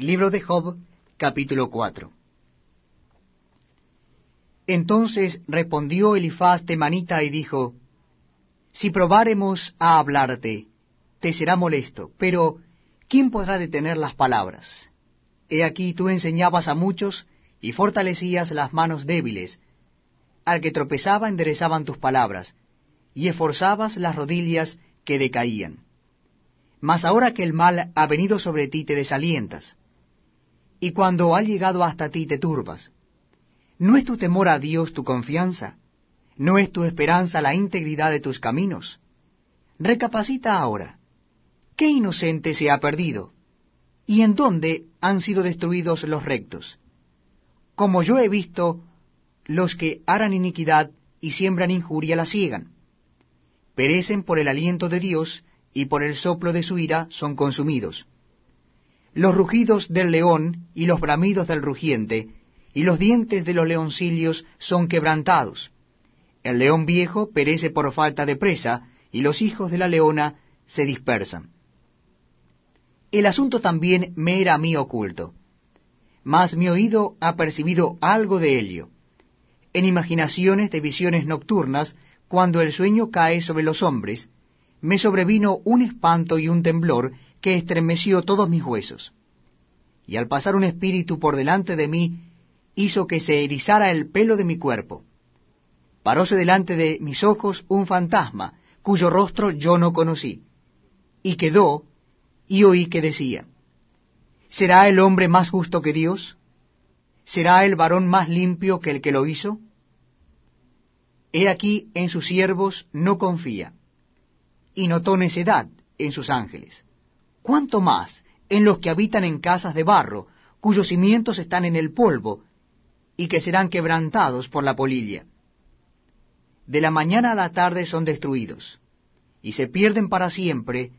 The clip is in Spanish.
Libro de Job, capítulo 4. Entonces respondió Elifaz temanita y dijo, Si probáremos a hablarte, te será molesto, pero ¿quién podrá detener las palabras? He aquí tú enseñabas a muchos y fortalecías las manos débiles. Al que tropezaba enderezaban tus palabras, y esforzabas las rodillas que decaían. Mas ahora que el mal ha venido sobre ti te desalientas y cuando ha llegado hasta ti te turbas. ¿No es tu temor a Dios tu confianza? ¿No es tu esperanza la integridad de tus caminos? Recapacita ahora. ¿Qué inocente se ha perdido? ¿Y en dónde han sido destruidos los rectos? Como yo he visto, los que harán iniquidad y siembran injuria la ciegan. Perecen por el aliento de Dios y por el soplo de su ira son consumidos los rugidos del león y los bramidos del rugiente, y los dientes de los leoncillos son quebrantados. El león viejo perece por falta de presa, y los hijos de la leona se dispersan. El asunto también me era a mí oculto, mas mi oído ha percibido algo de ello. En imaginaciones de visiones nocturnas, cuando el sueño cae sobre los hombres, me sobrevino un espanto y un temblor que estremeció todos mis huesos. Y al pasar un espíritu por delante de mí, hizo que se erizara el pelo de mi cuerpo. Paróse delante de mis ojos un fantasma, cuyo rostro yo no conocí. Y quedó, y oí que decía, ¿Será el hombre más justo que Dios? ¿Será el varón más limpio que el que lo hizo? He aquí en sus siervos no confía, y notó necedad en sus ángeles cuánto más en los que habitan en casas de barro, cuyos cimientos están en el polvo, y que serán quebrantados por la polilla. De la mañana a la tarde son destruidos, y se pierden para siempre